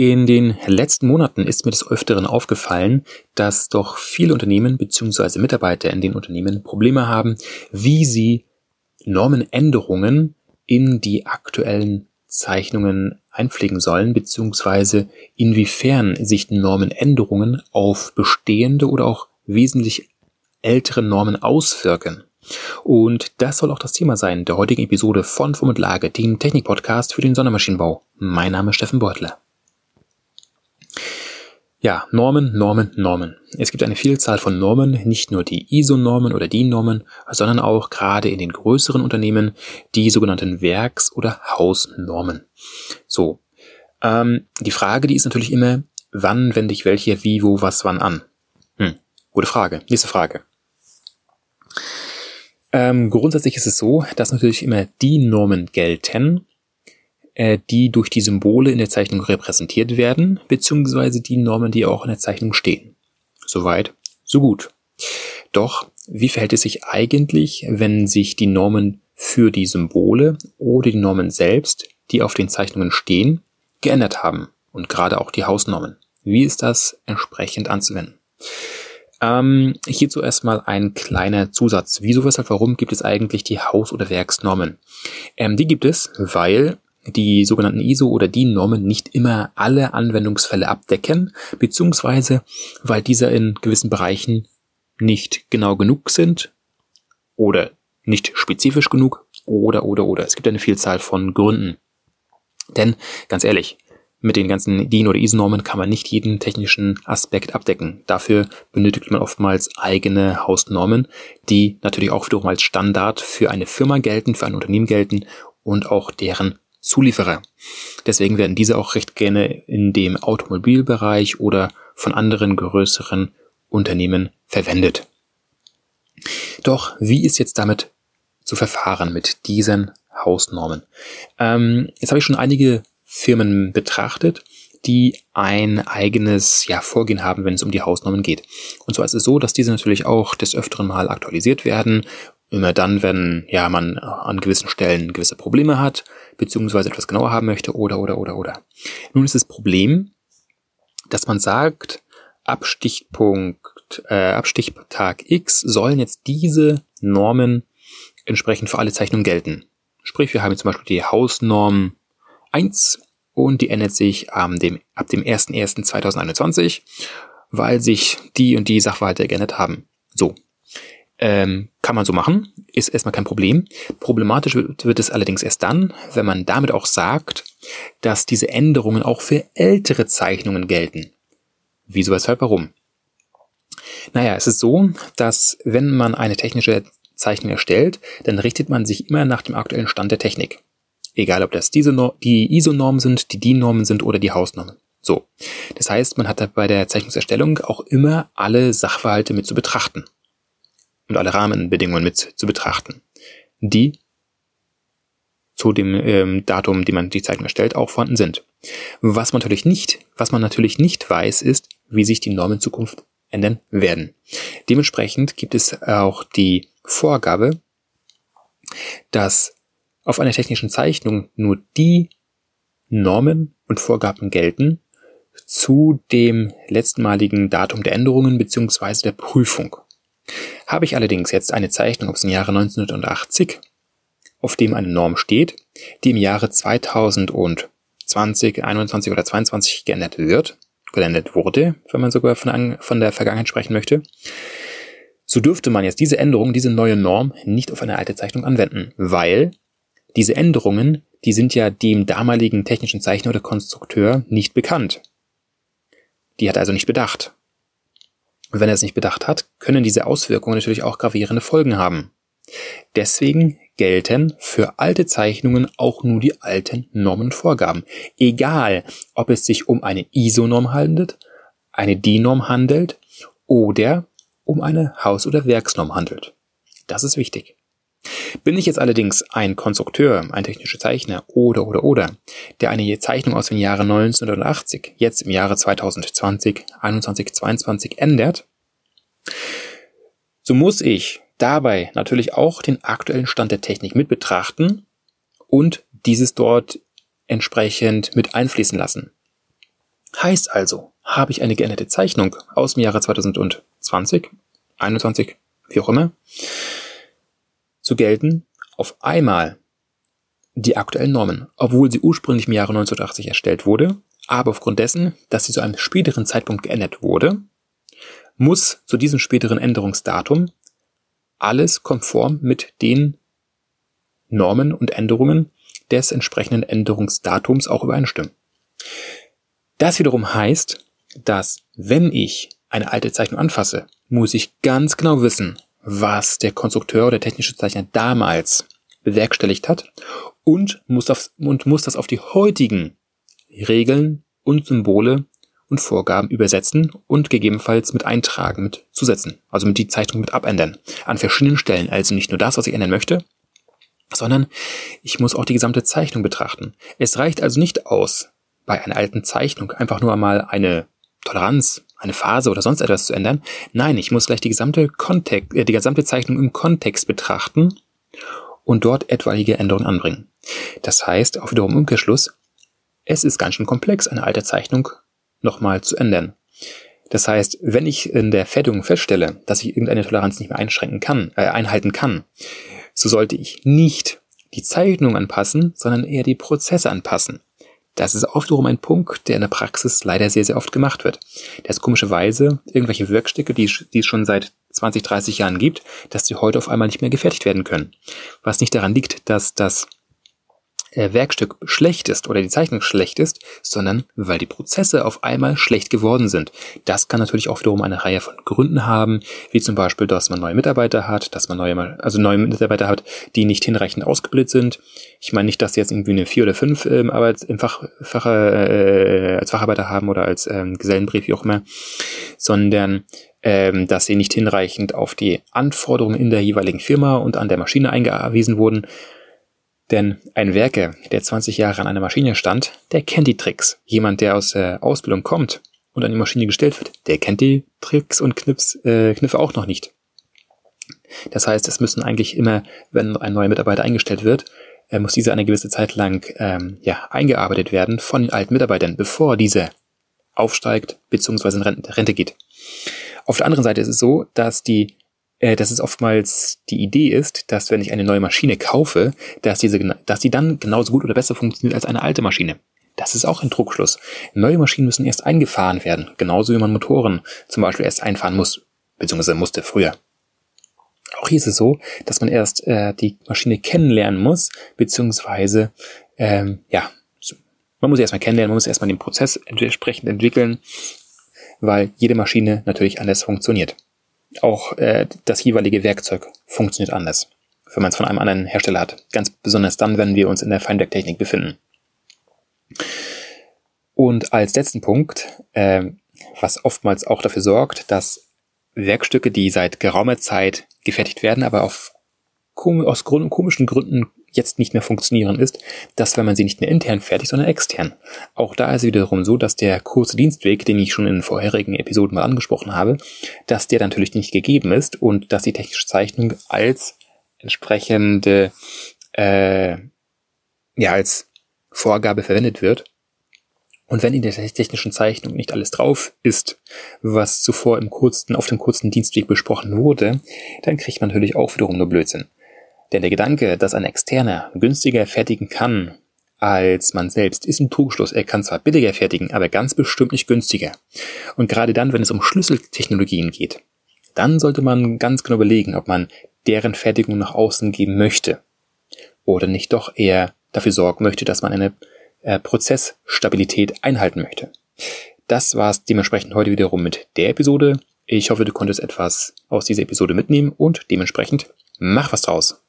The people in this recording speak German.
In den letzten Monaten ist mir des Öfteren aufgefallen, dass doch viele Unternehmen bzw. Mitarbeiter in den Unternehmen Probleme haben, wie sie Normenänderungen in die aktuellen Zeichnungen einpflegen sollen, beziehungsweise inwiefern sich Normenänderungen auf bestehende oder auch wesentlich ältere Normen auswirken. Und das soll auch das Thema sein der heutigen Episode von Form und Lage, dem Technik-Podcast für den Sondermaschinenbau. Mein Name ist Steffen Beutler. Ja, Normen, Normen, Normen. Es gibt eine Vielzahl von Normen, nicht nur die ISO-Normen oder DIN-Normen, sondern auch gerade in den größeren Unternehmen die sogenannten Werks- oder Hausnormen. So, ähm, die Frage, die ist natürlich immer, wann wende ich welche, wie, wo, was, wann an? Hm, gute Frage. Nächste Frage. Ähm, grundsätzlich ist es so, dass natürlich immer die Normen gelten, äh, die durch die Symbole in der Zeichnung repräsentiert werden, beziehungsweise die Normen, die auch in der Zeichnung stehen. Soweit, so gut. Doch, wie verhält es sich eigentlich, wenn sich die Normen für die Symbole oder die Normen selbst, die auf den Zeichnungen stehen, geändert haben? Und gerade auch die Hausnormen. Wie ist das entsprechend anzuwenden? Ähm, hierzu erstmal ein kleiner Zusatz. Wieso, weshalb, warum gibt es eigentlich die Haus- oder Werksnormen? Ähm, die gibt es, weil die sogenannten ISO oder DIN-Normen nicht immer alle Anwendungsfälle abdecken, beziehungsweise weil diese in gewissen Bereichen nicht genau genug sind oder nicht spezifisch genug oder oder oder. Es gibt eine Vielzahl von Gründen. Denn ganz ehrlich, mit den ganzen DIN oder ISO-Normen kann man nicht jeden technischen Aspekt abdecken. Dafür benötigt man oftmals eigene Hausnormen, die natürlich auch wiederum als Standard für eine Firma gelten, für ein Unternehmen gelten und auch deren Zulieferer. Deswegen werden diese auch recht gerne in dem Automobilbereich oder von anderen größeren Unternehmen verwendet. Doch wie ist jetzt damit zu verfahren mit diesen Hausnormen? Ähm, jetzt habe ich schon einige Firmen betrachtet, die ein eigenes ja, Vorgehen haben, wenn es um die Hausnormen geht. Und zwar ist es so, dass diese natürlich auch des Öfteren mal aktualisiert werden Immer dann, wenn ja man an gewissen Stellen gewisse Probleme hat, beziehungsweise etwas genauer haben möchte, oder, oder, oder, oder. Nun ist das Problem, dass man sagt, Abstichpunkt, äh, Abstichtag X sollen jetzt diese Normen entsprechend für alle Zeichnungen gelten. Sprich, wir haben jetzt zum Beispiel die Hausnorm 1 und die ändert sich ähm, dem, ab dem 01.01.2021, weil sich die und die Sachverhalte geändert haben. So, ähm, kann man so machen, ist erstmal kein Problem. Problematisch wird, es allerdings erst dann, wenn man damit auch sagt, dass diese Änderungen auch für ältere Zeichnungen gelten. Wieso, weshalb, warum? Naja, es ist so, dass wenn man eine technische Zeichnung erstellt, dann richtet man sich immer nach dem aktuellen Stand der Technik. Egal, ob das diese no die ISO-Normen sind, die DIN-Normen sind oder die Hausnormen. So. Das heißt, man hat da bei der Zeichnungserstellung auch immer alle Sachverhalte mit zu betrachten und alle Rahmenbedingungen mit zu betrachten, die zu dem ähm, Datum, die man die Zeichnung erstellt, auch vorhanden sind. Was man natürlich nicht, was man natürlich nicht weiß, ist, wie sich die Normen in Zukunft ändern werden. Dementsprechend gibt es auch die Vorgabe, dass auf einer technischen Zeichnung nur die Normen und Vorgaben gelten zu dem letztmaligen Datum der Änderungen beziehungsweise der Prüfung. Habe ich allerdings jetzt eine Zeichnung aus dem Jahre 1980, auf dem eine Norm steht, die im Jahre 2020, 21 oder 22 geändert wird, geändert wurde, wenn man sogar von, von der Vergangenheit sprechen möchte, so dürfte man jetzt diese Änderung, diese neue Norm nicht auf eine alte Zeichnung anwenden, weil diese Änderungen, die sind ja dem damaligen technischen Zeichner oder Konstrukteur nicht bekannt. Die hat er also nicht bedacht. Und wenn er es nicht bedacht hat, können diese Auswirkungen natürlich auch gravierende Folgen haben. Deswegen gelten für alte Zeichnungen auch nur die alten Normenvorgaben. Egal, ob es sich um eine ISO-Norm handelt, eine DIN-Norm handelt oder um eine Haus- oder Werksnorm handelt. Das ist wichtig. Bin ich jetzt allerdings ein Konstrukteur, ein technischer Zeichner oder oder oder, der eine Zeichnung aus dem Jahre 1980 jetzt im Jahre 2020, 21, 22 ändert, so muss ich dabei natürlich auch den aktuellen Stand der Technik mit betrachten und dieses dort entsprechend mit einfließen lassen. Heißt also, habe ich eine geänderte Zeichnung aus dem Jahre 2020, 21, wie auch immer, zu gelten auf einmal die aktuellen Normen, obwohl sie ursprünglich im Jahre 1980 erstellt wurde, aber aufgrund dessen, dass sie zu einem späteren Zeitpunkt geändert wurde, muss zu diesem späteren Änderungsdatum alles konform mit den Normen und Änderungen des entsprechenden Änderungsdatums auch übereinstimmen. Das wiederum heißt, dass wenn ich eine alte Zeichnung anfasse, muss ich ganz genau wissen, was der Konstrukteur oder technische Zeichner damals bewerkstelligt hat und muss, auf, und muss das auf die heutigen Regeln und Symbole und Vorgaben übersetzen und gegebenenfalls mit eintragen, mit zusetzen, also mit die Zeichnung mit abändern. An verschiedenen Stellen. Also nicht nur das, was ich ändern möchte, sondern ich muss auch die gesamte Zeichnung betrachten. Es reicht also nicht aus, bei einer alten Zeichnung einfach nur einmal eine Toleranz, eine Phase oder sonst etwas zu ändern. Nein, ich muss gleich die gesamte Kontext, äh, die gesamte Zeichnung im Kontext betrachten und dort etwaige Änderungen anbringen. Das heißt, auch wiederum Umkehrschluss, es ist ganz schön komplex, eine alte Zeichnung nochmal zu ändern. Das heißt, wenn ich in der Fertigung feststelle, dass ich irgendeine Toleranz nicht mehr einschränken kann, äh, einhalten kann, so sollte ich nicht die Zeichnung anpassen, sondern eher die Prozesse anpassen. Das ist oft wiederum ein Punkt, der in der Praxis leider sehr, sehr oft gemacht wird. Dass komischerweise irgendwelche Werkstücke, die, die es schon seit 20, 30 Jahren gibt, dass die heute auf einmal nicht mehr gefertigt werden können. Was nicht daran liegt, dass das Werkstück schlecht ist oder die Zeichnung schlecht ist, sondern weil die Prozesse auf einmal schlecht geworden sind. Das kann natürlich auch wiederum eine Reihe von Gründen haben, wie zum Beispiel, dass man neue Mitarbeiter hat, dass man neue, also neue Mitarbeiter hat, die nicht hinreichend ausgebildet sind. Ich meine nicht, dass sie jetzt irgendwie eine vier oder fünf ähm, Arbeit im Fach, Fach äh, als Facharbeiter haben oder als ähm, Gesellenbrief, wie auch immer, sondern ähm, dass sie nicht hinreichend auf die Anforderungen in der jeweiligen Firma und an der Maschine eingewiesen wurden denn ein Werker, der 20 Jahre an einer Maschine stand, der kennt die Tricks. Jemand, der aus der Ausbildung kommt und an die Maschine gestellt wird, der kennt die Tricks und Knips, äh, Kniffe auch noch nicht. Das heißt, es müssen eigentlich immer, wenn ein neuer Mitarbeiter eingestellt wird, äh, muss dieser eine gewisse Zeit lang ähm, ja, eingearbeitet werden von den alten Mitarbeitern, bevor dieser aufsteigt bzw. in Rente geht. Auf der anderen Seite ist es so, dass die äh, dass es oftmals die Idee ist, dass wenn ich eine neue Maschine kaufe, dass diese, dass die dann genauso gut oder besser funktioniert als eine alte Maschine. Das ist auch ein Druckschluss. Neue Maschinen müssen erst eingefahren werden, genauso wie man Motoren zum Beispiel erst einfahren muss, beziehungsweise musste früher. Auch hier ist es so, dass man erst äh, die Maschine kennenlernen muss, beziehungsweise ähm, ja, man muss sie erstmal kennenlernen, man muss erstmal den Prozess entsprechend entwickeln, weil jede Maschine natürlich anders funktioniert auch äh, das jeweilige Werkzeug funktioniert anders, wenn man es von einem anderen Hersteller hat. Ganz besonders dann, wenn wir uns in der Feinwerktechnik befinden. Und als letzten Punkt, äh, was oftmals auch dafür sorgt, dass Werkstücke, die seit geraumer Zeit gefertigt werden, aber auf, aus komischen Gründen jetzt nicht mehr funktionieren, ist, dass wenn man sie nicht mehr intern fertigt, sondern extern. Auch da ist es wiederum so, dass der kurze Dienstweg, den ich schon in vorherigen Episoden mal angesprochen habe, dass der natürlich nicht gegeben ist und dass die technische Zeichnung als entsprechende, äh, ja, als Vorgabe verwendet wird. Und wenn in der technischen Zeichnung nicht alles drauf ist, was zuvor im kurzen, auf dem kurzen Dienstweg besprochen wurde, dann kriegt man natürlich auch wiederum nur Blödsinn. Denn der Gedanke, dass ein Externer günstiger fertigen kann als man selbst, ist ein Trugschluss. Er kann zwar billiger fertigen, aber ganz bestimmt nicht günstiger. Und gerade dann, wenn es um Schlüsseltechnologien geht, dann sollte man ganz genau überlegen, ob man deren Fertigung nach außen geben möchte. Oder nicht doch eher dafür sorgen möchte, dass man eine äh, Prozessstabilität einhalten möchte. Das war es dementsprechend heute wiederum mit der Episode. Ich hoffe, du konntest etwas aus dieser Episode mitnehmen und dementsprechend mach was draus.